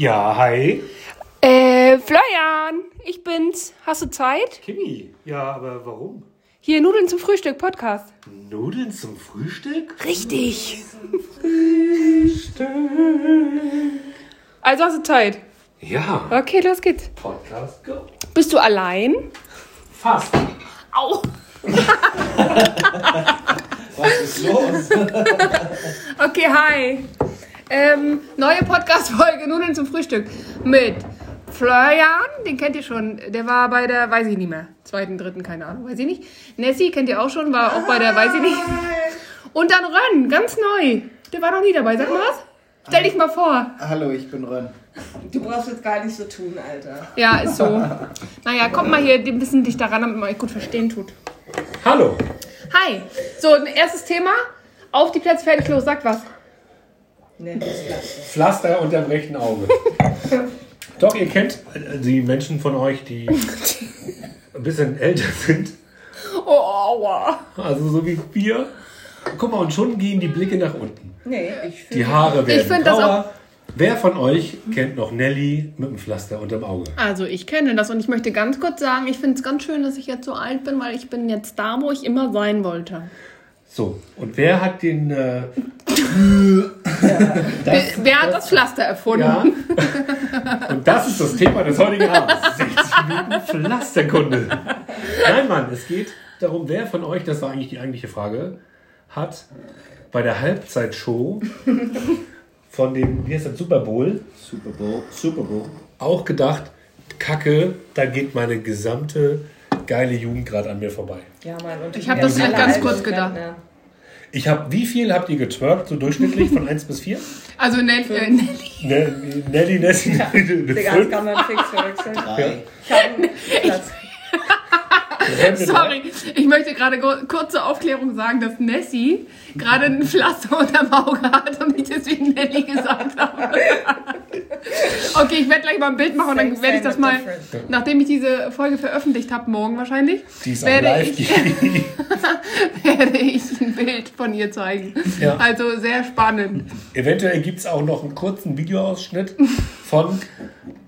Ja, hi. Äh, Florian, ich bin's. Hast du Zeit? Kimi. Ja, aber warum? Hier, Nudeln zum Frühstück, Podcast. Nudeln zum Frühstück? Richtig. Also hast du Zeit? Ja. Okay, los geht's. Podcast go. Bist du allein? Fast. Au. Was ist los? Okay, hi. Ähm, neue Podcast-Folge Nudeln zum Frühstück mit Florian, den kennt ihr schon. Der war bei der, weiß ich nicht mehr, zweiten, dritten, keine Ahnung, weiß ich nicht. Nessie kennt ihr auch schon, war auch bei der, weiß ich nicht. Und dann Rönn, ganz neu. Der war noch nie dabei. Sag mal was. Stell dich mal vor. Hallo, ich bin Ron. Du brauchst jetzt gar nicht so tun, Alter. Ja, ist so. Naja, kommt mal hier ein bisschen dichter ran, damit man euch gut verstehen tut. Hallo. Hi. So, ein erstes Thema. Auf die Plätze, fertig, los. Sagt was. Nee, Pflaster unterm rechten Auge. Doch, ihr kennt die Menschen von euch, die ein bisschen älter sind. Oh, aua. Also so wie wir. Guck mal, und schon gehen die Blicke nach unten. Nee, ich Die finde. Haare werden find das grauer. Wer von euch kennt noch Nelly mit dem Pflaster unterm Auge? Also ich kenne das und ich möchte ganz kurz sagen, ich finde es ganz schön, dass ich jetzt so alt bin, weil ich bin jetzt da, wo ich immer sein wollte. So, und wer hat den... Äh, Wer, wer hat das Pflaster erfunden? ja? Und das ist das Thema des heutigen Abends. 60 Minuten Pflasterkunde. Nein, Mann, es geht darum, wer von euch, das war eigentlich die eigentliche Frage, hat bei der Halbzeitshow von dem, wie heißt das, Super Bowl, Super Bowl. Super Bowl. auch gedacht, Kacke, da geht meine gesamte geile Jugend gerade an mir vorbei. Ja, Mann. Und Ich hab das vielleicht ganz kurz gedacht. Rentner. Ich habe, wie viel habt ihr getwerkt, so durchschnittlich von 1 bis 4? Also Nell, äh, Nelly. Ne- Nelly, Nessie, Digga, das kann man fix verwechseln. Drei. Ich hab einen Platz. Rente drei. Sorry, ich möchte gerade go- kurze Aufklärung sagen, dass Nessie gerade ein Pflaster unterm Auge hat und ich deswegen Nelly gesagt habe. Okay, ich werde gleich mal ein Bild machen und dann werde ich das mal, nachdem ich diese Folge veröffentlicht habe, morgen wahrscheinlich, werde ich, werde ich ein Bild von ihr zeigen. Ja. Also sehr spannend. eventuell gibt es auch noch einen kurzen Videoausschnitt von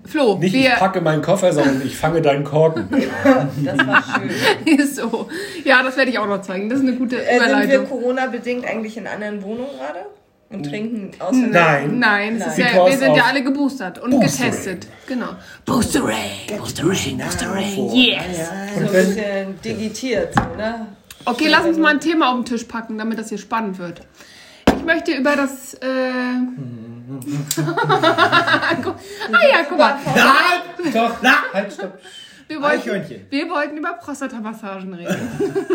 Flo, nicht wir, ich packe meinen Koffer, sondern ich fange deinen Korken. Das war schön. so. Ja, das werde ich auch noch zeigen. Das ist eine gute Äh, sind wir Überleitung. Corona-bedingt eigentlich in anderen Wohnungen gerade? Und trinken außer Nein. Nein, es ist ja, wir sind ja alle geboostert und Boostering. getestet. Genau. Boostering, Boostering, Boostering, yes. So ein bisschen digitiert, ne? Okay, lass uns mal ein Thema auf den Tisch packen, damit das hier spannend wird. Ich möchte über das. Äh... Guck- ah ja, guck mal. Doch, halt, stopp. Wir wollten, wir wollten über Prostatamassagen reden.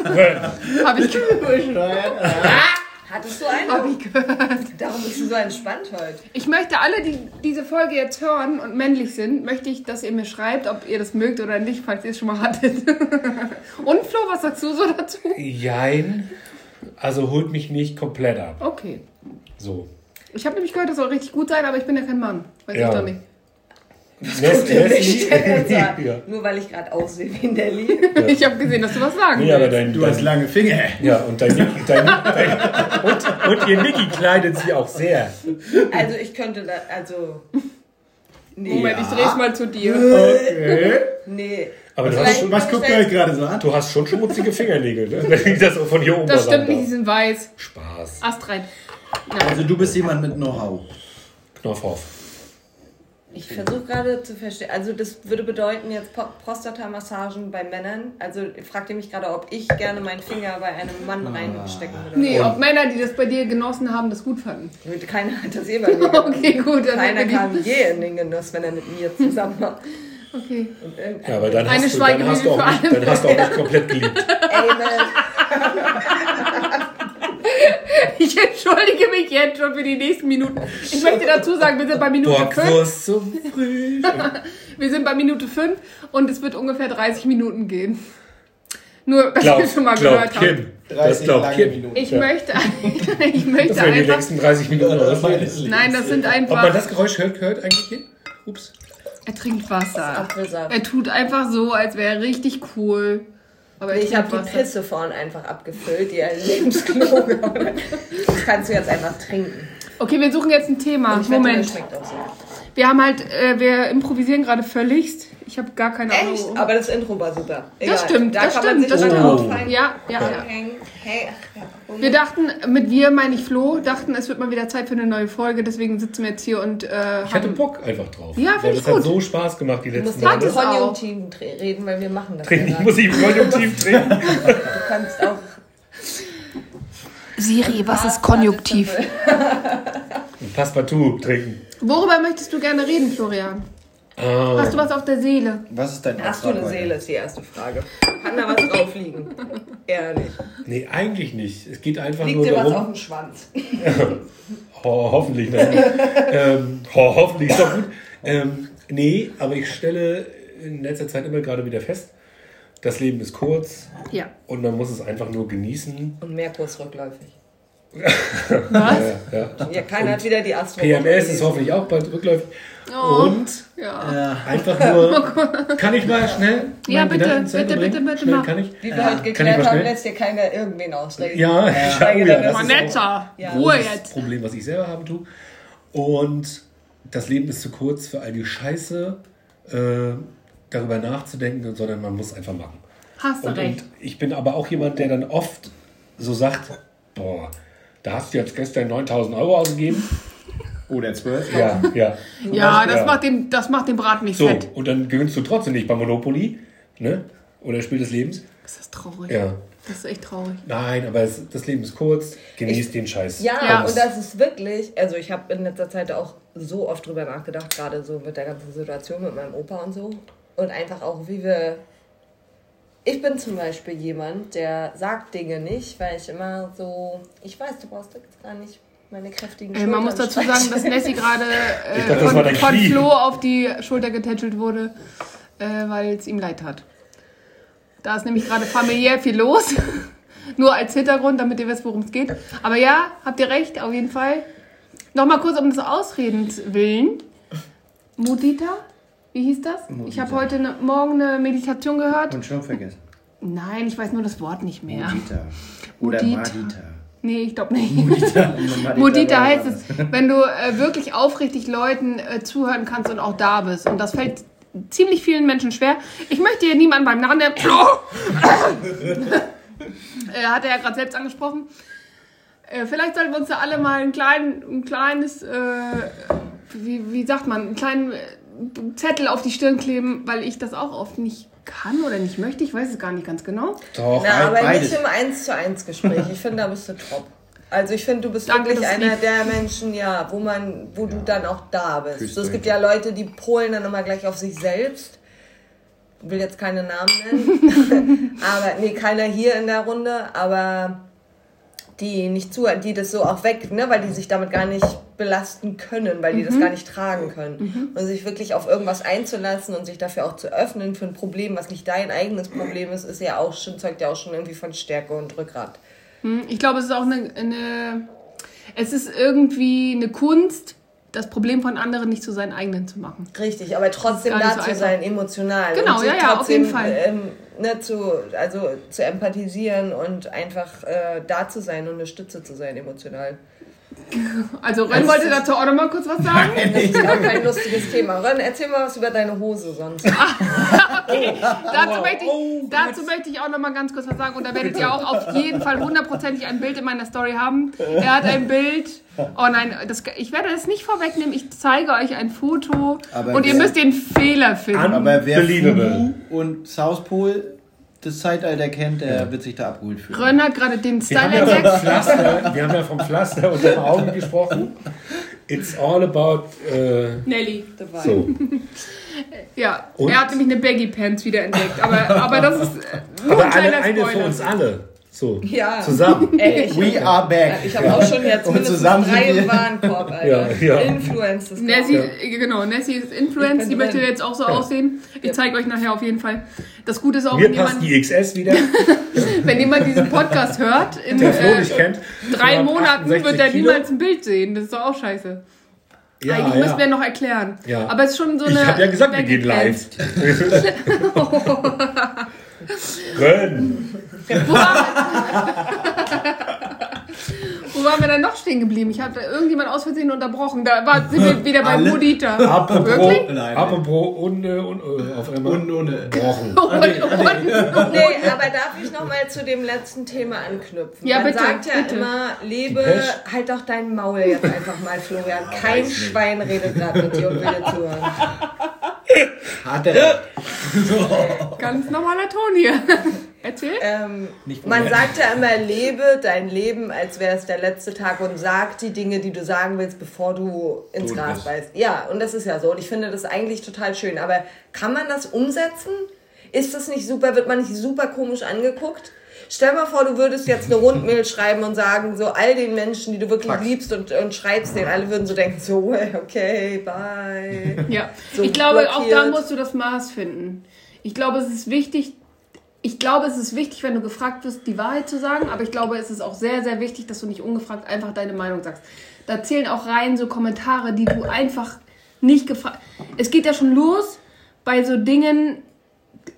Habe ich, ge- Hattest du eine? hab ich gehört. Darum bist du so entspannt heute. Ich möchte alle, die diese Folge jetzt hören und männlich sind, möchte ich, dass ihr mir schreibt, ob ihr das mögt oder nicht, falls ihr es schon mal hattet. Und Flo, was sagst du so dazu? Jein. Also holt mich nicht komplett ab. Okay. So. Ich habe nämlich gehört, das soll richtig gut sein, aber ich bin ja kein Mann. Weiß Ja. ich doch nicht. Nessie, Nessie. ja. Nur weil ich gerade aussehe wie Nelly. Ich habe gesehen, dass du was sagen Nee, aber dein, Du hast dein, lange Finger. ja, und dein, Niki- dein, dein und, und ihr Niki kleidet sie auch sehr. Also ich könnte da, also... Nee, Moment, ich dreh's mal zu dir. Okay. nee. Aber du Vielleicht- hast, schon, Was guckt ihr euch gerade so an? du hast schon schmutzige Fingernägel, ne? wenn ich das von hier oben Das stimmt nicht, die sind weiß. Spaß. Astrein. Also du bist jemand mit Know-how. Knopf auf. Ich versuche gerade zu verstehen. Also das würde bedeuten jetzt Po- Prostatamassagen bei Männern. Also fragt ihr mich gerade, ob ich gerne meinen Finger bei einem Mann reinstecken würde. Nee, ob Männer, die das bei dir genossen haben, das gut fanden. Keiner hat das eh bei mir. gemacht. Okay, gut. Dann Keiner kam je in den Genuss, wenn er mit mir zusammen war. Okay. Ja, aber dann Eine hast, du, dann, hast du auch nicht, dann hast du auch nicht komplett geliebt. Amen. Ich entschuldige mich jetzt schon für die nächsten Minuten. Ich möchte dazu sagen, wir sind bei Minute 5. Bockwurst zum Frühstück. Wir sind bei Minute 5 und es wird ungefähr 30 Minuten gehen. Nur, dass Glaub, ihr schon mal glaub gehört habt. Kim. Das 30 glaubt lange Kim. Minuten. Ich Ja. möchte, ich möchte Das wären die einfach. längsten 30 Minuten Lebens. Nein, das sind Ob man einfach. das Geräusch hört, hört eigentlich hier? Ups. Er trinkt Wasser. Er tut einfach so, als wäre er richtig cool. Aber er Ich habe die. Pisse vorhin einfach abgefüllt, die ein Lebensklo Das kannst du jetzt einfach trinken. Okay, wir suchen jetzt ein Thema. Und ich wette, Moment. das schmeckt auch so. Wir haben halt, äh, wir improvisieren gerade völligst. Ich habe gar keine Ahnung. Echt? Aber das Intro war super. Das stimmt, da das kann stimmt, man das sich stimmt. mal auffallen. Ja, ja, ja. Hey, ach, ja. Wir dachten, mit wir meine ich Flo, dachten, es wird mal wieder Zeit für eine neue Folge, deswegen sitzen wir jetzt hier und äh, Ich hatte Bock einfach drauf. Ja, Weil find ich das hat gut. so Spaß gemacht die Du musst letzten Hat nicht es Male. auch. konjunktiv reden, weil wir machen das. Trinken, ja ich muss ich konjunktiv trinken. Du kannst auch. Siri, was ist Konjunktiv? Und Passepartout trinken. Worüber möchtest du gerne reden, Florian? Ah, Hast du was auf der Seele? Was ist dein Hast du eine? Seele, ist die erste Frage. Kann da was drauf liegen? Ehrlich. nee, eigentlich nicht. Es geht einfach Liegt nur dir was auf dem Schwanz? Ho hoffentlich nicht. ähm, ho hoffentlich ist doch gut. Ähm, nee, aber ich stelle in letzter Zeit immer gerade wieder fest, das Leben ist kurz Ja. und man muss es einfach nur genießen. Und Merkur ist rückläufig. Was? Ja, ja. Ja, keiner hat wieder die Astro. PMS ist hoffentlich auch bald rückläufig. Oh. Und Ja. Ja. einfach nur. Kann ich mal schnell? Ja, bitte, bitte, bitte, bitte, Schnell kann ich? Wie wir Ja. heute ich geklärt mal haben, schnell? lässt hier keiner irgendwen ausreden. Ja, Ja. ich, oh ja, das auch Vanessa, Ja. Ruhe jetzt. Problem, was ich selber haben tue. Und das Leben ist zu kurz für all die Scheiße, äh, darüber nachzudenken, sondern man muss einfach machen. Hast du Und, recht. und ich bin aber auch jemand, der dann oft so sagt, boah, da hast du jetzt gestern 9000 Euro ausgegeben. Oder zwölf. Ja, ja. Ja, das Ja. macht den, das macht den Braten nicht So, fett. und dann gewinnst du trotzdem nicht bei Monopoly, ne? Oder Spiel des Lebens. Das ist traurig. Ja. Das ist echt traurig. Nein, aber es, das Leben ist kurz, genießt den Scheiß. Ja, Ja. und das ist wirklich, also ich habe in letzter Zeit auch so oft drüber nachgedacht, gerade so mit der ganzen Situation mit meinem Opa und so. Und einfach auch, wie wir. Ich bin zum Beispiel jemand, der sagt Dinge nicht, weil ich immer so, ich weiß, du brauchst jetzt gar nicht meine kräftigen Äh, man muss Schultern dazu sagen, dass. Nessie gerade Ich äh, dachte, das von, von. Flo auf die Schulter getätschelt wurde, äh, weil es ihm leid tat. Da ist nämlich gerade familiär viel los. Nur als Hintergrund, damit ihr wisst, worum es geht. Aber ja, habt ihr recht, auf jeden Fall. Nochmal kurz um des Ausredens willen. Mudita? Wie hieß das? Ich Mudita. habe heute ne, Morgen eine Meditation gehört. Und schon vergessen. Nein, ich weiß nur das Wort nicht mehr. Mudita. Oder Mudita. Madita. Nee, ich glaube nicht. Mudita, heißt es, wenn du äh, wirklich aufrichtig Leuten äh, zuhören kannst und auch da bist. Und das fällt ziemlich vielen Menschen schwer. Ich möchte hier niemanden beim Namen nennen. äh, hat er ja gerade selbst angesprochen. Äh, vielleicht sollten wir uns da alle mal ein, klein, ein kleines, äh, wie, wie sagt man, einen kleinen äh, Zettel auf die Stirn kleben, weil ich das auch oft nicht kann oder nicht möchte. Ich weiß es gar nicht ganz genau. Doch. Na, aber beides. nicht im 1 zu 1 Gespräch. Ich finde, da bist du top. Also ich finde, du bist Danke, wirklich einer lieb. der Menschen, ja, wo man, wo du dann auch da bist. So, es gibt ja Leute, die polen dann immer gleich auf sich selbst. Ich will jetzt keine Namen nennen. aber nee, keiner hier in der Runde, aber die nicht zuhören, die das so auch weg, ne, weil die sich damit gar nicht belasten können, weil die das gar nicht tragen können. Und sich wirklich auf irgendwas einzulassen und sich dafür auch zu öffnen für ein Problem, was nicht dein eigenes Problem ist, ist ja auch schon, zeugt ja auch schon irgendwie von Stärke und Rückgrat. Hm, Ich glaube, es ist auch eine, eine. Es ist irgendwie eine Kunst, das Problem von anderen nicht zu seinen eigenen zu machen. Richtig, aber trotzdem da so zu sein, emotional. Genau, ja, ja, auf jeden Fall. Ähm, ne, zu, also zu empathisieren und einfach äh, da zu sein und eine Stütze zu sein, emotional. Also, Ren Das wollte ist- dazu auch noch mal kurz was sagen. Das ist auch kein lustiges Thema. Ron, erzähl mal was über deine Hose sonst. dazu, möchte ich, oh dazu möchte ich auch noch mal ganz kurz was sagen. Und da werdet ihr auch auf jeden Fall hundertprozentig ein Bild in meiner Story haben. Er hat ein Bild. Oh nein, das, ich werde das nicht vorwegnehmen. Ich zeige euch ein Foto. Aber und ihr müsst den Fehler finden. Aber wer. Fubu und South Pole das Zeitalter kennt, der wird sich da abgeholt fühlen. Ren hat gerade den Wir haben, Style ja vom entdeckt. Pflaster, wir haben ja vom Pflaster unter den Augen gesprochen. It's all about. Äh, Nelly. so. Ja, Und? er hat nämlich eine Baggy Pants wieder entdeckt. Aber, aber das ist nur Aber ein eine, kleiner eine für Spoiler. uns alle. So. Ja. Zusammen. Ey, We are back. ich habe auch schon jetzt Und zusammen drei im Warenkorb, Alter. Ja, ja. Influence das Nessie, Ja. äh, genau, Nessie ist Ich Influence, bin die möchte jetzt auch so Ja. aussehen. Ich Ja. zeige euch nachher auf jeden Fall. Das Gute ist auch, Mir wenn passt jemand, die XS wieder. wenn jemand diesen Podcast hört, in Der Flo äh, kennt. drei 268 Monaten wird er niemals ein Bild sehen. Das ist doch auch scheiße. Ja, Eigentlich ja. müssen wir noch erklären. Ja. Aber es ist schon so eine. ich habe ja gesagt, wir gehen live. Rön. Worauf waren wir dann noch stehen geblieben? Ich hatte irgendjemand aus Versehen unterbrochen. Da war, sind wir wieder bei Alle? Mudita. Apropos, Wirklich? Nein. apropos und, und äh, auf einmal Und, und, gebrochen. Und, und, Nee, aber darf ich nochmal zu dem letzten Thema anknüpfen? Ja, Man bitte, sagt ja bitte. immer, lebe, halt doch dein Maul jetzt einfach mal, Florian. Kein. Schwein redet gerade mit dir und will dir zuhören. hat er. ganz normaler Ton hier. Erzähl. Ähm, Nicht man sagt ja immer, lebe dein Leben, als wäre es der letzte Tag und sag die Dinge, die du sagen willst, bevor du ins Gras beißt. Ja, und das ist ja so. Und ich finde das eigentlich total schön. Aber kann man das umsetzen? Ist das nicht super? Wird man nicht super komisch angeguckt? Stell mal vor, du würdest jetzt eine Rundmail schreiben und sagen, so all den Menschen, die du wirklich Fax. liebst und, und schreibst denen, alle würden so denken, so, okay, bye. Ja, So ich glaube, auch da blockiert. musst du das Maß finden. Ich glaube, es ist wichtig, ich glaube, es ist wichtig, wenn du gefragt wirst, die Wahrheit zu sagen, aber ich glaube, es ist auch sehr, sehr wichtig, dass du nicht ungefragt einfach deine Meinung sagst. Da zählen auch rein so Kommentare, die du einfach nicht gefragt. Es geht ja schon los bei so Dingen,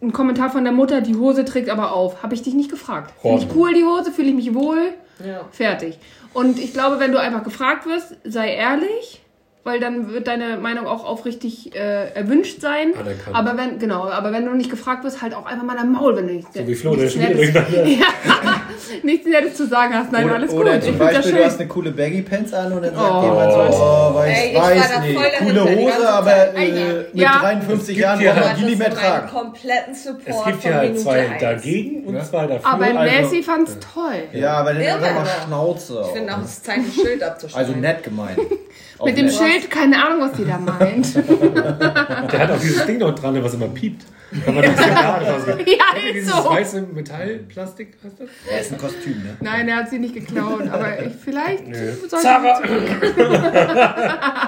ein Kommentar von der Mutter, die Hose trägt aber auf. Habe ich dich nicht gefragt. Finde ich cool, die Hose, fühle ich mich wohl. Ja. Fertig. Und ich glaube, wenn du einfach gefragt wirst, sei ehrlich, weil dann wird deine Meinung auch aufrichtig äh, erwünscht sein. Anerkannt. Aber wenn, genau, aber wenn du nicht gefragt wirst, halt auch einfach mal dein Maul, wenn du nicht, So wie Flo, nichts, Nettes, ja, nichts Nettes zu sagen hast. Nein, Oder, alles gut. oder ich zum Beispiel, schön. du hast eine coole Baggy Pants an und dann sagt Oh. jemand so, oh, weiß, Ey, ich weiß nicht, coole Hose, aber äh, mit Ja. 53 Es Jahren ja- man Das die nicht mehr tragen. kompletten Support Es gibt ja zwei eins. dagegen und zwei dafür. aber also- Messi fand's toll. Ja, aber dann einfach mal aber- Schnauze. Ich finde auch, es ist Zeit, ein Schild abzuschneiden. also nett gemeint. Mit dem. Schild, keine Ahnung, was die da meint. Der hat auch dieses Ding noch dran, was immer piept. Wenn man das Signal rausgeht. Ja, ist dieses so. weiße Metallplastik? Heißt das? Er ist ein Kostüm, ne? Nein, er hat sie nicht geklaut, aber ich, vielleicht sollte Zara!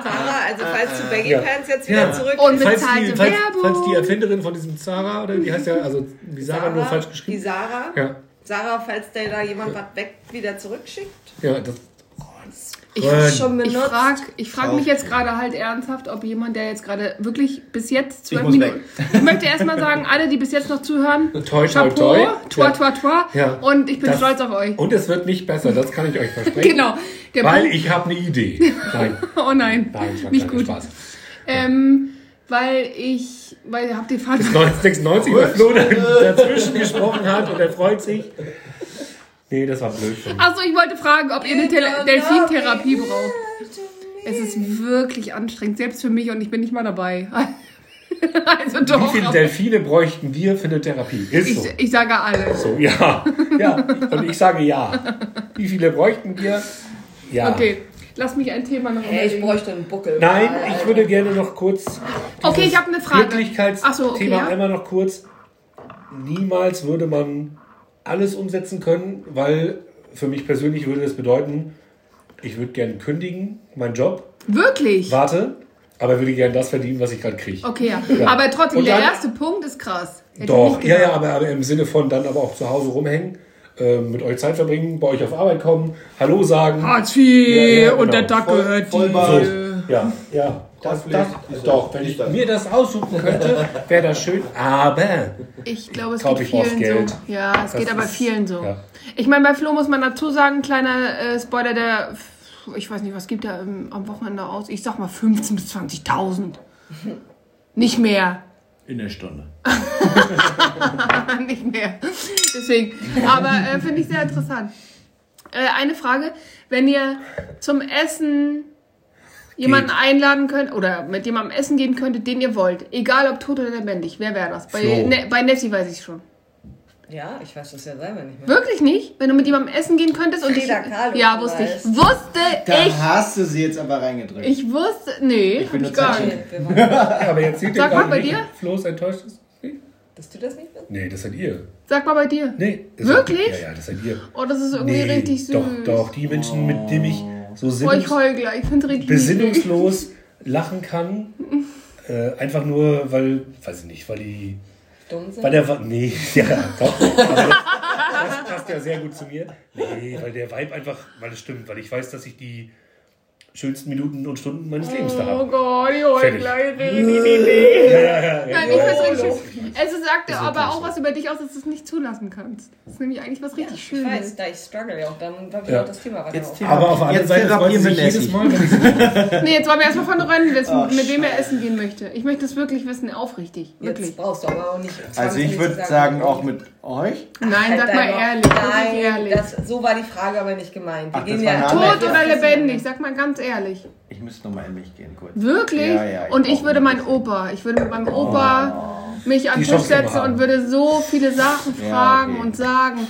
Sarah, also falls du Baggy Ja. Pants jetzt wieder Ja. zurück... Und Falls bezahlte die, falls, Werbung. falls die Erfinderin von diesem Zara, oder wie heißt der, also wie Sarah, nur falsch die geschrieben. Sarah, Ja, Sarah, falls der da jemand was weg wieder zurückschickt. ja, das, Ich, Freund. Schon Ich benutzt. frage ich frag mich jetzt gerade halt ernsthaft, ob jemand, der jetzt gerade wirklich bis jetzt zwölf Minuten. Ich möchte erstmal sagen, alle, die bis jetzt noch zuhören, Toi, toi, Chapeau, toi. toi, toi, toi. Ja. Und ich bin Das- stolz auf euch. Und es wird nicht besser, das kann ich euch versprechen. Genau. Der Weil Punkt, ich habe eine Idee. Nein, oh nein, nein, es war nicht gut. Spaß. Ähm, weil ich, weil ihr habt den Vater. 1996, weil Flo dazwischen gesprochen hat und er freut sich. Nee, das war blöd. Achso, ich wollte fragen, ob ihr eine Tele Delfintherapie braucht. Es ist wirklich anstrengend, selbst für mich und ich bin nicht mal dabei. also Wie doch. viele aber Delfine bräuchten wir für eine Therapie? Ist so. ich, ich sage alle. So, ja. Ja. Und ich sage ja. Wie viele bräuchten wir? Ja. Okay, lass mich ein Thema noch Hey, ich bräuchte einen Buckel. Nein, ich würde gerne noch kurz. Okay, ich habe eine Frage. Glücklichkeitsthema Ach so, okay, ja. einmal noch kurz. Niemals würde man alles umsetzen können, weil für mich persönlich würde das bedeuten, ich würde gerne kündigen, meinen Job, Wirklich? warte, aber würde gerne das verdienen, was ich gerade kriege. Okay, ja. Ja. Aber trotzdem, Und der dann- erste Punkt ist krass. Hätte Doch, ja, ja, aber, aber im Sinne von dann aber auch zu Hause rumhängen, äh, mit euch Zeit verbringen, bei euch auf Arbeit kommen, Hallo sagen. Hartz IV Ja, ja, und der genau. Dach Voll- gehört Vollbart. dir. Ja, ja. Das, das, ist doch, wenn ich mir das aussuchen könnte, wäre das schön. Aber Ich glaube, es Glaub, geht vielen Geld. so. Ja, es Das geht aber ist- vielen so. ja. Ich meine, bei Flo muss man dazu sagen, kleiner äh, Spoiler, der, ich weiß nicht, was gibt er im, am Wochenende aus? Ich sag mal 15.000 bis 20.000. Nicht mehr. In der Stunde. nicht mehr. Deswegen. Aber äh, finde ich sehr interessant. Äh, eine Frage, wenn ihr zum Essen jemanden Geht. einladen könnt oder mit jemandem essen gehen könntet, den ihr wollt, egal ob tot oder lebendig, wer wäre das? Bei, ne, bei Nessie weiß ich schon. Ja, ich weiß das ja selber nicht mehr. Wirklich nicht? Wenn du mit jemandem essen gehen könntest und ich, Frida Kahlo Ja, wusste ich. Wusste Da ich. hast du sie jetzt aber reingedrückt. Ich wusste. Nee, Ich bin ich gar nicht. Ja, aber jetzt seht ihr Sag mal bei dir. Flo ist enttäuscht ist. Dass du das nicht bist? Nee, das seid ihr. Sag mal bei dir. Nee. das Wirklich? Ja, ja, das seid ihr. Oh, das ist irgendwie Nee, richtig süß. doch, doch. Die Menschen, mit denen ich so Oh, ich gleich. Ich finde richtig niedlich. besinnungslos lachen kann. Äh, einfach nur, weil, weiß ich nicht, weil die. Dumm sind? Weil der. Nee, ja, doch. Das passt ja sehr gut zu mir. Nee, weil der Vibe einfach, weil es stimmt, weil ich weiß, dass ich die schönsten Minuten und Stunden meines Lebens da Oh haben. Gott, die holen Fertig. gleich ja, ja, ja. Nein, ich weiß richtig. Es sagt Ist aber auch was über dich aus, dass du es nicht zulassen kannst. Das ist nämlich eigentlich was richtig Ich weiß, Schönes. da ich struggle ja auch, dann war Ja. wieder das Thema weiter. Jetzt Aber auf der anderen Jetzt Seite freut sich wir jedes. Mal, ich Nee, jetzt wollen wir erstmal von Oh, mit wem er essen gehen möchte. Ich möchte es wirklich wissen, aufrichtig. Wirklich. Jetzt brauchst du aber auch nicht. Also ich 20 würde sagen, auch mit euch. Nein, Halt sag mal dein- ehrlich. Nein, ehrlich. So war die Frage aber nicht gemeint. Wir Ach, gehen ja Tot oder lebendig? Sag mal ganz ehrlich. Ich müsste nochmal in mich gehen kurz. Wirklich? Ja, ja, ich und ich würde meinen Opa, ich würde mit meinem Opa mich an den Tisch setzen und würde so viele Sachen Ja, fragen okay. und sagen.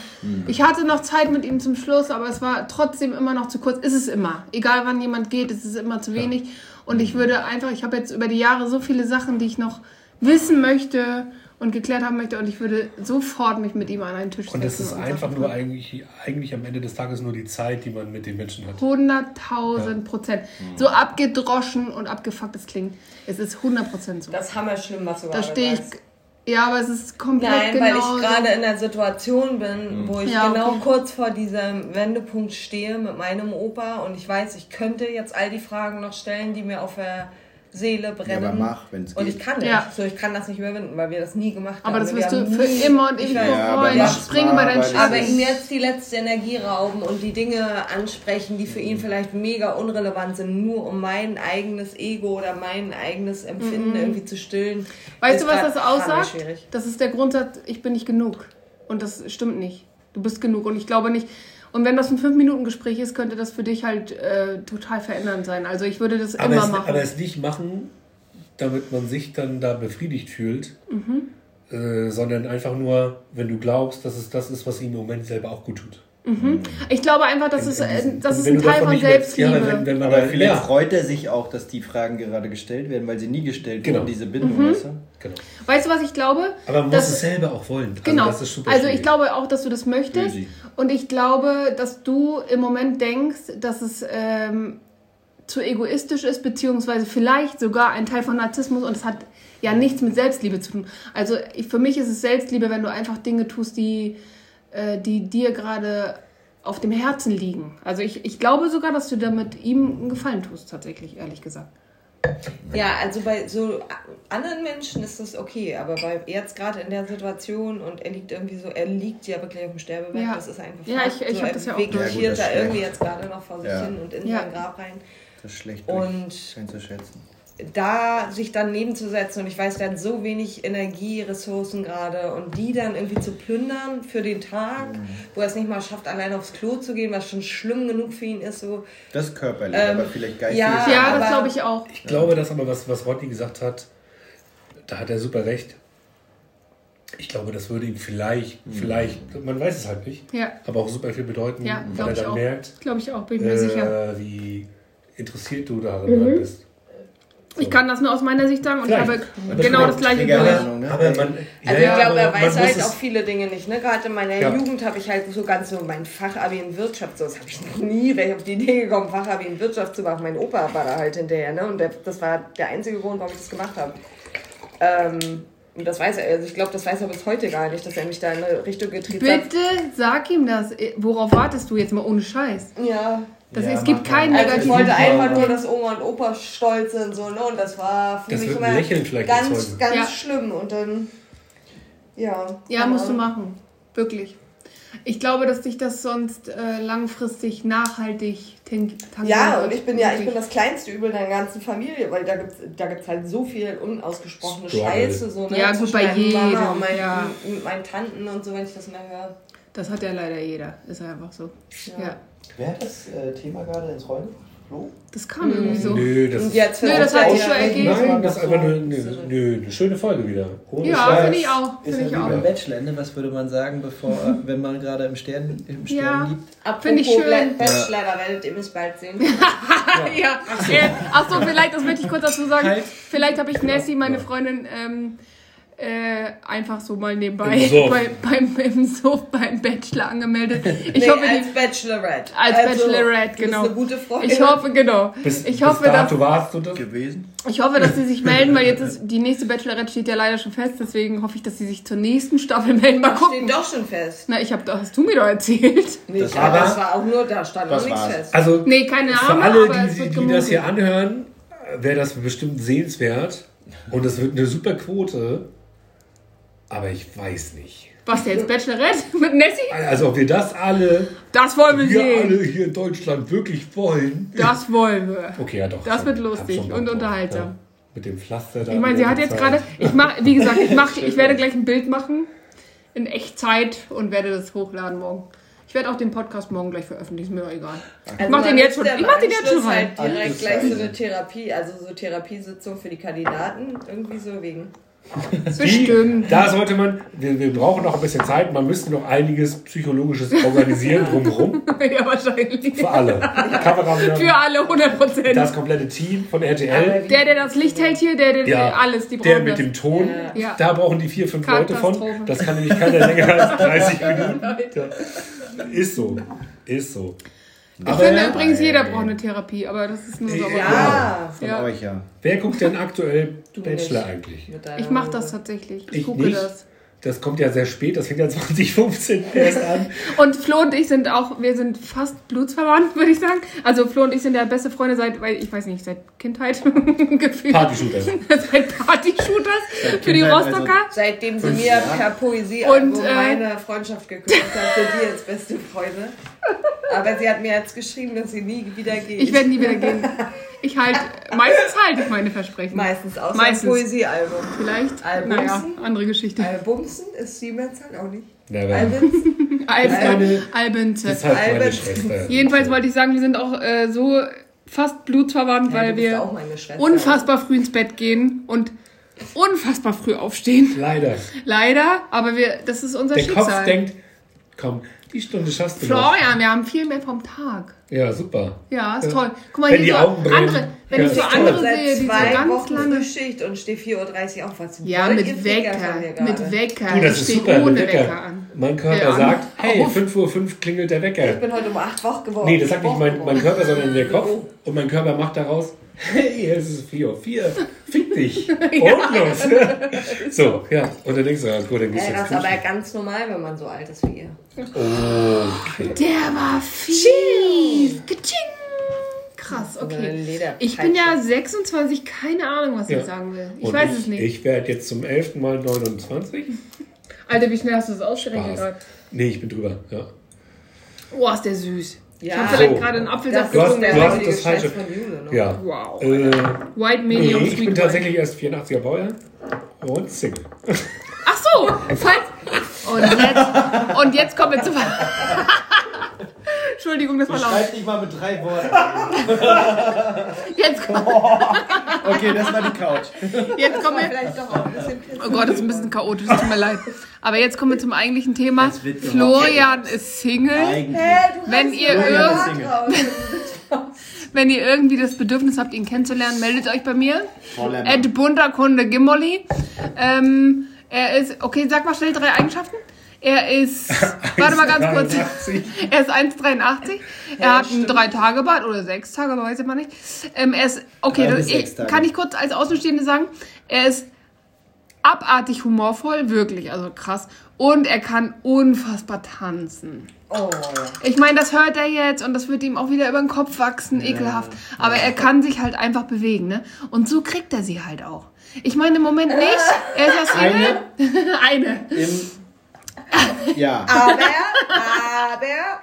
Ich hatte noch Zeit mit ihm zum Schluss, aber es war trotzdem immer noch zu kurz. Ist es immer. Egal wann jemand geht, ist es immer zu wenig. Und ich würde einfach, ich habe jetzt über die Jahre so viele Sachen, die ich noch wissen möchte und geklärt haben möchte und ich würde sofort mich mit ihm an einen Tisch setzen. Und es ist einfach Sachen nur eigentlich, eigentlich am Ende des Tages nur die Zeit, die man mit den Menschen hat. 100.000 Prozent. So abgedroschen und abgefuckt es klingt. Es ist 100 Prozent so. Das ist hammerschlimm, was du Da gerade stehe ich. Ja, aber es ist komplett Nein, genau. weil ich gerade in der Situation bin, wo ich Ja, genau okay. kurz vor diesem Wendepunkt stehe mit meinem Opa und ich weiß, ich könnte jetzt all die Fragen noch stellen, die mir auf der Seele brennen. aber mach, wenn's Und geht. ich kann nicht. Ja. So, ich kann das nicht überwinden, weil wir das nie gemacht haben. aber das Wir wirst du für nie- immer und Ich. Ja, bereuen. mach's Spring über deinen das Aber Schatten. ihm jetzt die letzte Energie rauben und die Dinge ansprechen, die für ihn vielleicht mega unrelevant sind, nur um mein eigenes Ego oder mein eigenes Empfinden irgendwie zu stillen. Mhm. Weißt du, was das aussagt? Das ist der Grundsatz, ich bin nicht genug. Und das stimmt nicht. Du bist genug. Und ich glaube nicht. Und wenn das ein 5-Minuten-Gespräch ist, könnte das für dich halt äh, total verändernd sein. Also ich würde das Aber immer es, machen. aber es nicht machen, damit man sich dann da befriedigt fühlt, Mhm. äh, sondern einfach nur, wenn du glaubst, dass es das ist, was ihm im Moment selber auch gut tut. Ich glaube einfach, das ist, In äh, diesem- das ist ein Teil von Selbstliebe. Ja, wenn, Aber vielleicht ja, freut er sich auch, dass die Fragen gerade gestellt werden, weil sie nie gestellt Genau. wurden, diese Bindung, Mhm. weißt du? genau. weißt du, was ich glaube? Aber man Das- muss es selber auch wollen. Also Genau. das ist super also ich glaube auch, dass du das möchtest. Easy. Und ich glaube, dass du im Moment denkst, dass es ähm, zu egoistisch ist, beziehungsweise vielleicht sogar ein Teil von Narzissmus und es hat ja nichts mit Selbstliebe zu tun. Also ich, für mich ist es Selbstliebe, wenn du einfach Dinge tust, die, äh, die dir gerade auf dem Herzen liegen. Also ich, ich glaube sogar, dass du damit ihm einen Gefallen tust, tatsächlich, ehrlich gesagt. Ja, also bei so anderen Menschen ist das okay, aber bei jetzt gerade in der Situation und er liegt irgendwie so, er liegt ja wirklich auf dem Sterbebett, Ja. das ist einfach Ja, ich- ich so, hab er das ja auch vegetiert durch. Ja, da irgendwie jetzt gerade noch vor sich Ja. hin und in Ja. sein Grab rein. Das ist schlecht Und einzuschätzen. Da sich dann nebenzusetzen und ich weiß, der hat so wenig Energie, Ressourcen gerade und die dann irgendwie zu plündern für den Tag, Mhm. wo er es nicht mal schafft, allein aufs Klo zu gehen, was schon schlimm genug für ihn ist, so. Das ist körperlich, Ähm, aber vielleicht geistig. ja, Ja, das glaube ich auch. Ich glaube, dass aber was, was Rodney gesagt hat, da hat er super recht. Ich glaube, das würde ihm vielleicht, vielleicht, man weiß es halt nicht, Ja, aber auch super viel bedeuten, ja weil glaube er ich dann auch. merkt, Glaube ich auch, bin ich mir sicher. äh, wie interessiert du darin Mhm. bist. Ich kann das nur aus meiner Sicht sagen und ich Vielleicht. habe Aber genau das gleiche. Ahnung, ne? Aber man, Also ja, ich glaube, er weiß halt auch viele Dinge nicht. Ne? Gerade in meiner Ja. Jugend habe ich halt so ganz so mein Fachabi in Wirtschaft, so das habe ich noch nie, wäre ich auf die Idee gekommen, Fachabi in Wirtschaft zu machen. Mein Opa war da halt hinterher, ne? Und der, das war der einzige Grund, warum ich das gemacht habe. Ähm, und das weiß er, also ich glaube, das weiß er bis heute gar nicht, dass er mich da in eine Richtung getrieben hat. Bitte sag ihm das. Worauf wartest du jetzt mal ohne Scheiß? Ja. Das, Ja, es gibt keinen mal. Also ich negativen wollte einfach nur, dass Oma und Opa stolz sind, so, ne? Und das war für Das mich immer ganz, erzeugen. ganz Ja. schlimm. Und dann, ja. Ja, musst du machen. Wirklich. Ich glaube, dass dich das sonst äh, langfristig nachhaltig tan- tangieren Ja, und ich bin ja, ich bin das kleinste Übel in der ganzen Familie, weil da gibt's, da gibt's halt so viel unausgesprochene Struggle. Scheiße, so, ne? Ja, gut, bei Mama jedem, und meinen, ja. mit meinen Tanten und so, wenn ich das mal höre. Das hat ja leider jeder. Ist einfach so. Ja. Ja. Wer hat das äh, Thema gerade ins Rollen? Flo? Das kam irgendwie so. Nö, das Und jetzt Nö, das hat sich so ja- ergeben. nein, das ist einfach eine, So. eine, eine, eine schöne Folge wieder. Ohne Ja, finde ich auch. Ist ja ich auch. beim Bachelor, ne? Was würde man sagen, bevor, äh, wenn man gerade im Stern, im Stern Ja. liegt? Finde ich schön. Bachelor, da werdet ihr mich bald sehen. ja. Achso. Achso, vielleicht, das möchte ich kurz dazu sagen. Halt. Vielleicht habe ich Nessie, meine Freundin, ähm, äh, einfach so mal nebenbei bei, beim, im Suff beim Bachelor angemeldet. Ich nee, hoffe, als die, Bachelorette. als Also, Bachelorette, du genau. bist eine gute Freundin. ich hoffe, genau. Bis, ich, hoffe, bis dass, dato warst du das? gewesen. ich hoffe, dass sie sich melden, weil jetzt ist die nächste Bachelorette steht ja leider schon fest. Deswegen hoffe ich, dass sie sich zur nächsten Staffel melden. Mal gucken. steht doch schon fest. Na, ich hab, das hast du mir doch erzählt. Nee, Das war- das war auch nur, da stand noch nichts fest. Also Nee, keine für Ahnung, alle, aber die, es wird die, die das hier anhören, wäre das bestimmt sehenswert. Und es wird eine super Quote. Aber ich weiß nicht. Was denn jetzt? Bachelorette mit Nessie? Also ob wir das alle, Das wollen wir wir sehen. alle hier in Deutschland wirklich wollen. Das wollen wir. Okay, ja doch. Das schon. wird lustig und unterhaltsam. Ja. Mit dem Pflaster da. Ich meine, sie hat jetzt gerade, ich mach, wie gesagt, ich mach, ich werde gleich ein Bild machen in Echtzeit und werde das hochladen morgen. Ich werde auch den Podcast morgen gleich veröffentlichen, ist mir doch egal. Ich mach man den jetzt schon, ich im mach den jetzt schon rein. Halt direkt gleich so eine Therapie, also so Therapiesitzung für die Kandidaten, irgendwie so wegen. Bestimmt. Da sollte man, wir, wir brauchen noch ein bisschen Zeit, man müsste noch einiges Psychologisches organisieren drumherum. Ja, wahrscheinlich. Für alle. Kameramann, Für alle 100 Prozent. das komplette Team von RTL. Der, der das Licht hält hier, der, der, Ja, alles, die der brauchen mit das. dem Ton, Ja. da brauchen die vier, fünf Leute von. Das kann nämlich keiner länger als 30 Minuten. Ist so. Ist so. Ich finde übrigens, jeder braucht eine Therapie, aber das ist nur so. Ja, Von Ja. euch ja. Wer guckt denn aktuell Du Bachelor nicht. eigentlich? Ich mache das tatsächlich. Ich, Ich gucke nicht. das. Das kommt ja sehr spät, das fängt ja 2015 erst an. Und Flo und ich sind auch, wir sind fast blutsverwandt, würde ich sagen. Also Flo und ich sind ja beste Freunde seit, weil ich weiß nicht, seit Kindheit gefühlt. Partyshooter. seit Partyshooters für die also- Rostocker. Seitdem sie mir Jahre. per Poesie Und, äh, meine Freundschaft gekündigt hat, sind die jetzt beste Freunde. Aber sie hat mir jetzt geschrieben, dass sie nie wieder geht. Ich werde nie wieder gehen. Ich halte, meistens halte ich meine Versprechen. Meistens außer Meistens. ein Poesiealbum. Vielleicht, Albumsen? naja, andere Geschichte. Albumsen ist die Mehrzahl auch nicht. Never. Albumsen? meine- Alben, Das Alben. ist halt meine. Schwester. Jedenfalls wollte ich sagen, wir sind auch äh, so fast blutsverwandt, Ja, weil wir unfassbar früh ins Bett gehen und unfassbar früh aufstehen. Leider. Leider, aber wir, das ist unser Der Schicksal. Kopf denkt, komm, die Stunde schaffst du noch. Florian, wir haben viel mehr vom Tag. Ja, super. Ja, ist Ja. toll. Guck mal, Wenn hier die so Augen brennen. andere, wenn Ja, ich so andere toll. sehe, die so ganz Wochen lange. Frühschicht und stehe 4.30 Uhr auf. Was Ja, mit Wecker. Mit? Wecker. Du, das ich ist stehe super. ohne Wecker. Wecker. an. Mein Körper Ja, sagt, hey, auf. 5.05 Uhr klingelt der Wecker. Ich bin heute um 8 wach geworden. Nee, das sagt nicht mein, mein Körper, sondern der Kopf. Oh. Und mein Körper macht daraus, hey, es ist 4 Uhr 4. Fick dich. Und los. so, ja. Und dann denkst du, ja, gut, dann gehst du das jetzt ist aber ganz normal, wenn man so alt ist wie ihr. Okay. Der war fies. Krass, okay. Ich bin ja 26, keine Ahnung, was Ja. ich sagen will. Ich Und weiß ich, es nicht. Ich werde jetzt zum 11. Mal 29. Alter, wie schnell hast du das ausgerechnet gerade? Nee, ich bin drüber. Ja. Oh, ist der süß. Ich Ja. habe vielleicht So. gerade einen Apfelsaft ist Du hast- getrunken. der du hast das falsche- Jule, ne? ja. Wow. Äh, White, nee, Medium, ich Sweet bin tatsächlich erst 84er Baujahr und Single. Ach so, falls. Und jetzt, und jetzt kommen wir zu. Entschuldigung, das war laut. Schreib nicht mal mit drei Worten. Jetzt, kommen- Okay, das war die Couch. jetzt kommen wir. Vielleicht doch auch ein bisschen pissen. Oh Gott, das ist ein bisschen chaotisch, tut mir leid. Aber jetzt kommen wir zum eigentlichen Thema. Florian ist Single. Eigentlich. Wenn ihr, Florian irg ist Single. wenn ihr irgendwie das Bedürfnis habt, ihn kennenzulernen, meldet euch bei mir. Voller Ed Bunterkunde Gimoli. Ähm, er ist, okay, sag mal schnell drei Eigenschaften. Er ist, warte mal ganz kurz. 1,83. Er ist 1,83. Er hat ein drei Tage Bad oder sechs Tage, weiß ich mal nicht. Ähm, er ist, okay, das, ich, kann ich kurz als Außenstehende sagen, er ist abartig humorvoll, wirklich, also krass. Und er kann unfassbar tanzen. Oh, Ich meine, das hört er jetzt und das wird ihm auch wieder über den Kopf wachsen, ekelhaft. Aber er kann sich halt einfach bewegen, ne? Und so kriegt er sie halt auch. Ich meine im Moment nicht. Er ist ja Single. Eine. Im, ja, aber, aber,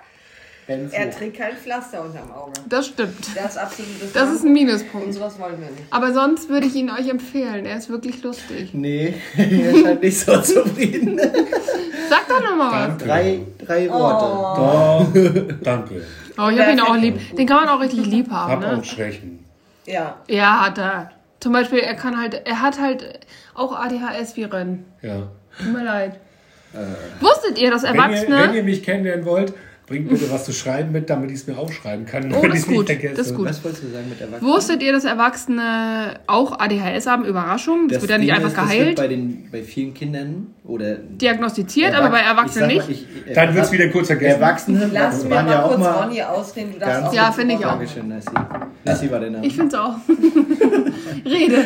Benz er trägt kein Pflaster unterm Auge. Das stimmt. Das ist absolutes Das ist ein Und Minuspunkt. sowas wollen wir nicht. Aber sonst würde ich ihn euch empfehlen. Er ist wirklich lustig. Nee, er scheint nicht so zufrieden. Sag doch nochmal was. Drei, drei Worte. Doch, danke. Oh, ich habe ihn auch lieb. Den kann man auch richtig lieb haben, Hab ne? auch Schwächen. Ja. Ja, hat er. Zum Beispiel, er kann halt, er hat halt auch ADHS wie Ren. Ja. Tut mir leid. Wusstet ihr, dass Wenn ihr, wenn Erwachsene. ihr mich kennenlernen wollt, bringt bitte was zu schreiben mit, damit ich es mir aufschreiben kann. Oh, damit das ist gut, vergesse. das ist gut. Was wolltest du sagen mit Erwachsenen? Wusstet ihr, dass Erwachsene auch ADHS haben? Überraschung. Das, wird ja nicht einfach ist, das wird geheilt, bei, den, bei vielen Kindern oder diagnostiziert, aber bei Erwach- Erwachsenen ich nicht. mal, ich- Dann wird's wieder kurz vergessen. Erwachsene Lass mir waren mal ja auch kurz mal. Ronny ausreden. Du darfst auch Ja, finde ich auch. Dankeschön, Nessie. Nessie war der Name. Ich finde es auch. Rede.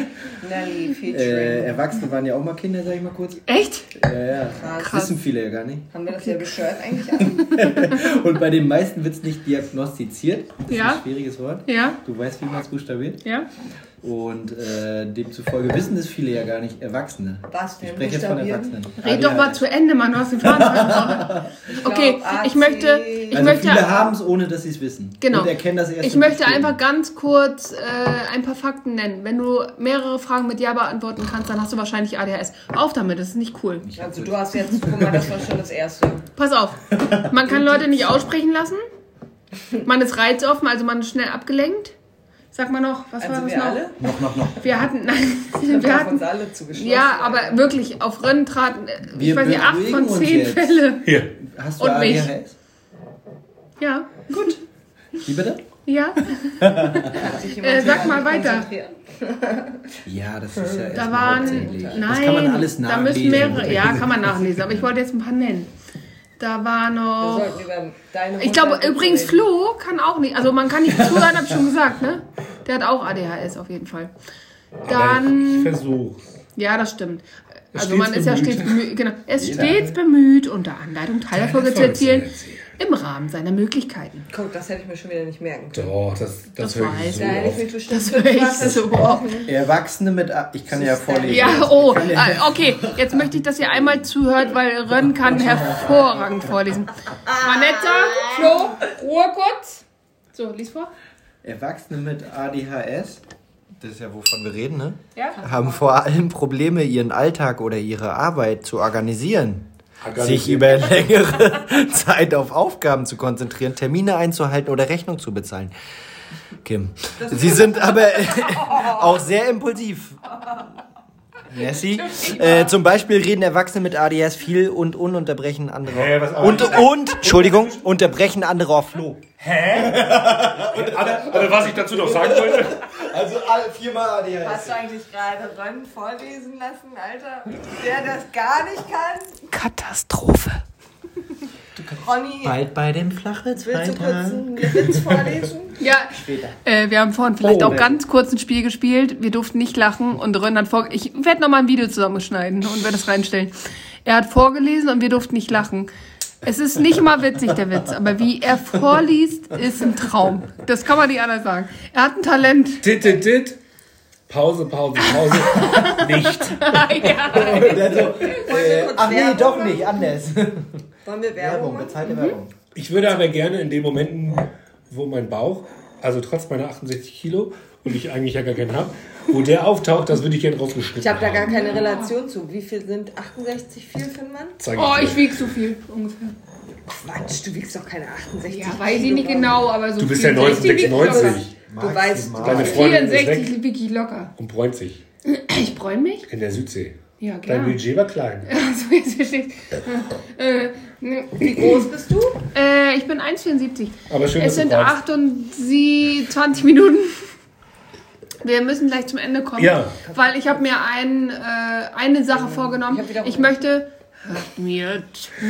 Nelly, featuring. äh, Erwachsene waren ja auch mal Kinder, sag ich mal kurz. Echt? Ja, ja. Krass. Wissen viele ja gar nicht. Haben wir das hier Shirt eigentlich an? Und bei den meisten wird es nicht diagnostiziert. Das ist Ja. ein schwieriges Wort. Ja? Du weißt, wie man es buchstabiert. Ja? Und äh, demzufolge wissen das viele ja gar nicht. Erwachsene. Was Ich denn? spreche jetzt von? Erwachsenen. Red doch mal zu Ende, Mann. Du hast den Faden verloren. Okay, glaub, ich möchte. Ich also möchte. viele haben es, ohne dass sie es wissen. Genau. Und erkennen das erst Ich möchte einfach ganz kurz äh, ein paar Fakten nennen. Wenn du mehrere Fragen mit Ja beantworten kannst, dann hast du wahrscheinlich ADHS. Auf damit, das ist nicht cool. Also du hast jetzt, guck mal, das war schon das Erste. Pass auf. Man kann Leute nicht aussprechen lassen. Man ist reizoffen, also man ist schnell abgelenkt. Sag mal noch, was war Also das wir noch? alle? Noch, noch, noch. Wir hatten, nein, Wir hatten, uns alle zugeschlossen. ja, aber wirklich, auf Rennen traten, äh, ich Wir weiß nicht, acht von zehn. Fälle. Hier. Hast du Und mich. ADHS? Ja, Wie bitte? ja. Äh, sag mal weiter. Ja, das ist ja Da waren, nein, das kann man alles da nachlesen. müssen mehrere, ja, kann man nachlesen, aber ich wollte jetzt ein paar nennen. Da war Wir noch, sollten über deine ich glaube übrigens reden. Flo kann auch nicht, also man kann nicht zuhören, habe ich schon gesagt, ne? Der hat auch ADHS auf jeden Fall. Ich Dann, versuch's. ja, das stimmt. Also Stets man ist ja bemüht. stets bemüht, genau, er ist stets bemüht, unter Anleitung Teilerfolge zu Erfolge zu erzielen, erzielen. Im Rahmen seiner Möglichkeiten. Guck, das hätte ich mir schon wieder nicht merken können. Doch, das, das, Das höre weiß ich so ich mich oft. bestimmt Das höre ich so versprochen. Erwachsene mit. A ich kann ja vorlesen. Ja, oh, äh, okay. Jetzt möchte ich, dass ihr einmal zuhört, weil Rönn kann hervorragend vorlesen. Manetta, Flo, Ruhe kurz. So, lies vor. Erwachsene mit ADHS, das ist ja wovon wir reden, ne? Ja? Haben vor allem Probleme, ihren Alltag oder ihre Arbeit zu organisieren. Sich über längere Zeit auf Aufgaben zu konzentrieren, Termine einzuhalten oder Rechnung zu bezahlen. Kim. Sie sind aber auch sehr impulsiv. Nessie. Äh, zum Beispiel reden Erwachsene mit ADS viel und ununterbrechen andere. Hä, was- und, und, Entschuldigung, unterbrechen andere auf Flo. Aber, aber was ich dazu noch sagen wollte, Also viermal ADHS. Hast du eigentlich gerade Rönn vorlesen lassen, Alter? Der das gar nicht kann? Katastrophe. Ronny, Bald bei dem Flachwitz willst du kurz einen Witz vorlesen? Ja, äh, wir haben vorhin vielleicht Oh, auch ne. ganz kurz ein Spiel gespielt. Wir durften nicht lachen und Rönn hat vor... Ich werde nochmal ein Video zusammenschneiden und werde es reinstellen. Er hat vorgelesen und wir durften nicht lachen. Es ist nicht mal witzig, der Witz, aber wie er vorliest, ist ein Traum. Das kann man nicht anders sagen. Er hat ein Talent. tit, tit, tit. Pause, Pause, Pause. Nicht. ja. Äh, kurz ach nee, doch nicht, anders. Wollen wir Werbung Werbung, bezahlte Werbung. Ich würde aber gerne in den Momenten, wo mein Bauch, also trotz meiner 68 Kilo, und ich eigentlich ja gar keinen habe, wo der auftaucht, das würde ich gerne rausgeschnitten Ich habe da gar keine Relation zu. Wie viel sind 68 viel für einen Mann? Zeig Oh, dir. ich wiege so viel ungefähr. Quatsch, du wiegst doch keine 68 Ja, weiß ich nicht genau, aber so Du bist ja 64 wieg ich locker. 1996 Du weißt, Deine Freundin ist 64 weg wiege ich locker. und bräunt sich Ich freue mich. in der Südsee. Ja, Dein klar. Budget war klein. Also, jetzt versteht. Äh, ne, wie groß bist du? äh, ich bin 1,74. Aber schön, Es dass du sind fragst. 28 Minuten. Wir müssen gleich zum Ende kommen. Ja. Weil ich habe mir ein, äh, eine Sache vorgenommen. Ich Ich möchte. Hört mir zu.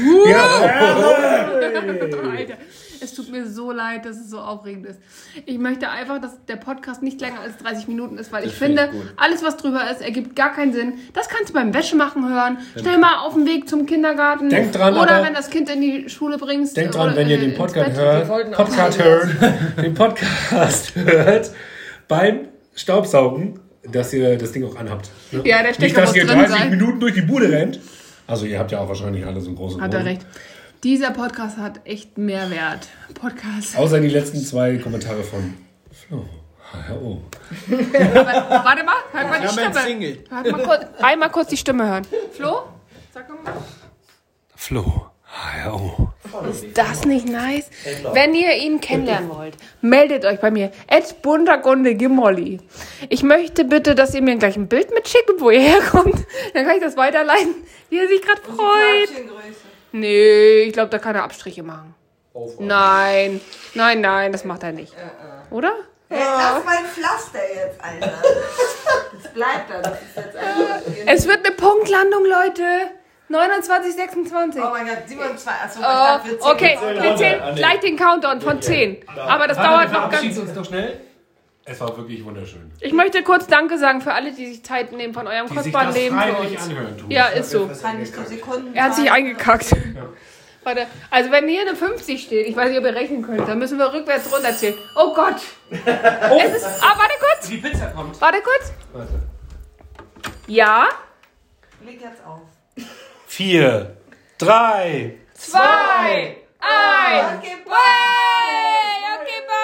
Alter, es tut mir so leid, dass es so aufregend ist. Ich möchte einfach, dass der Podcast nicht länger als 30 Minuten ist, weil ich finde ich alles, was drüber ist, ergibt gar keinen Sinn. Das kannst du beim Wäschemachen hören. Schnell mal auf dem Weg zum Kindergarten. Denk dran, Oder aber- wenn das Kind in die Schule bringst. Denkt dran, oder, wenn ihr den Podcast hört, Podcast hören, den Podcast hört beim Staubsaugen, dass ihr das Ding auch anhabt. Ne? Ja, der Stecker Nicht, dass ihr drin 30 sein. Minuten durch die Bude rennt. Also ihr habt ja auch wahrscheinlich alle so einen großen Hat er recht. Dieser Podcast hat echt Mehrwert. Podcast. Außer die letzten zwei Kommentare von Flo. HRO. Warte mal, hört mal die ein Stimme. Hört mal kurz, einmal kurz die Stimme hören. Flo? Sag doch mal. Flo. HRO. Ist das nicht nice? Wenn ihr ihn kennenlernen wollt, meldet euch bei mir. Ed Buntergunde Gimolli. Ich möchte bitte, dass ihr mir gleich ein Bild mitschickt, wo ihr herkommt. Dann kann ich das weiterleiten, wie er sich gerade freut. Nee, ich glaube, da kann er Abstriche machen. aufräumen. Nein, nein, nein, das macht er nicht. Oder? Hey, lass mein Pflaster jetzt, Alter. Das bleibt da. Das ist jetzt einfach. Es wird eine Punktlandung, Leute. 29, 26. Oh mein Gott, 27. Achso, Oh, dachte, wir zählen okay, jetzt. wir zählen gleich den Countdown von 10. Aber das Warte, dauert noch ganz. uns noch schnell. Es war wirklich wunderschön. Ich möchte kurz Danke sagen für alle, die sich Zeit nehmen von eurem Die sich kostbaren das Leben für freiwillig uns. anhören. Ja, ist so. Er hat sich eingekackt. Warte, also wenn hier eine 50 steht, ich weiß nicht, ob ihr rechnen könnt, dann müssen wir rückwärts runterzählen. Oh Gott! Oh, Es ist, ah, warte kurz! die Pizza kommt. Warte kurz! Warte. Ja, Leg jetzt auf vier, drei, zwei, eins. Okay, bye! Okay, bye!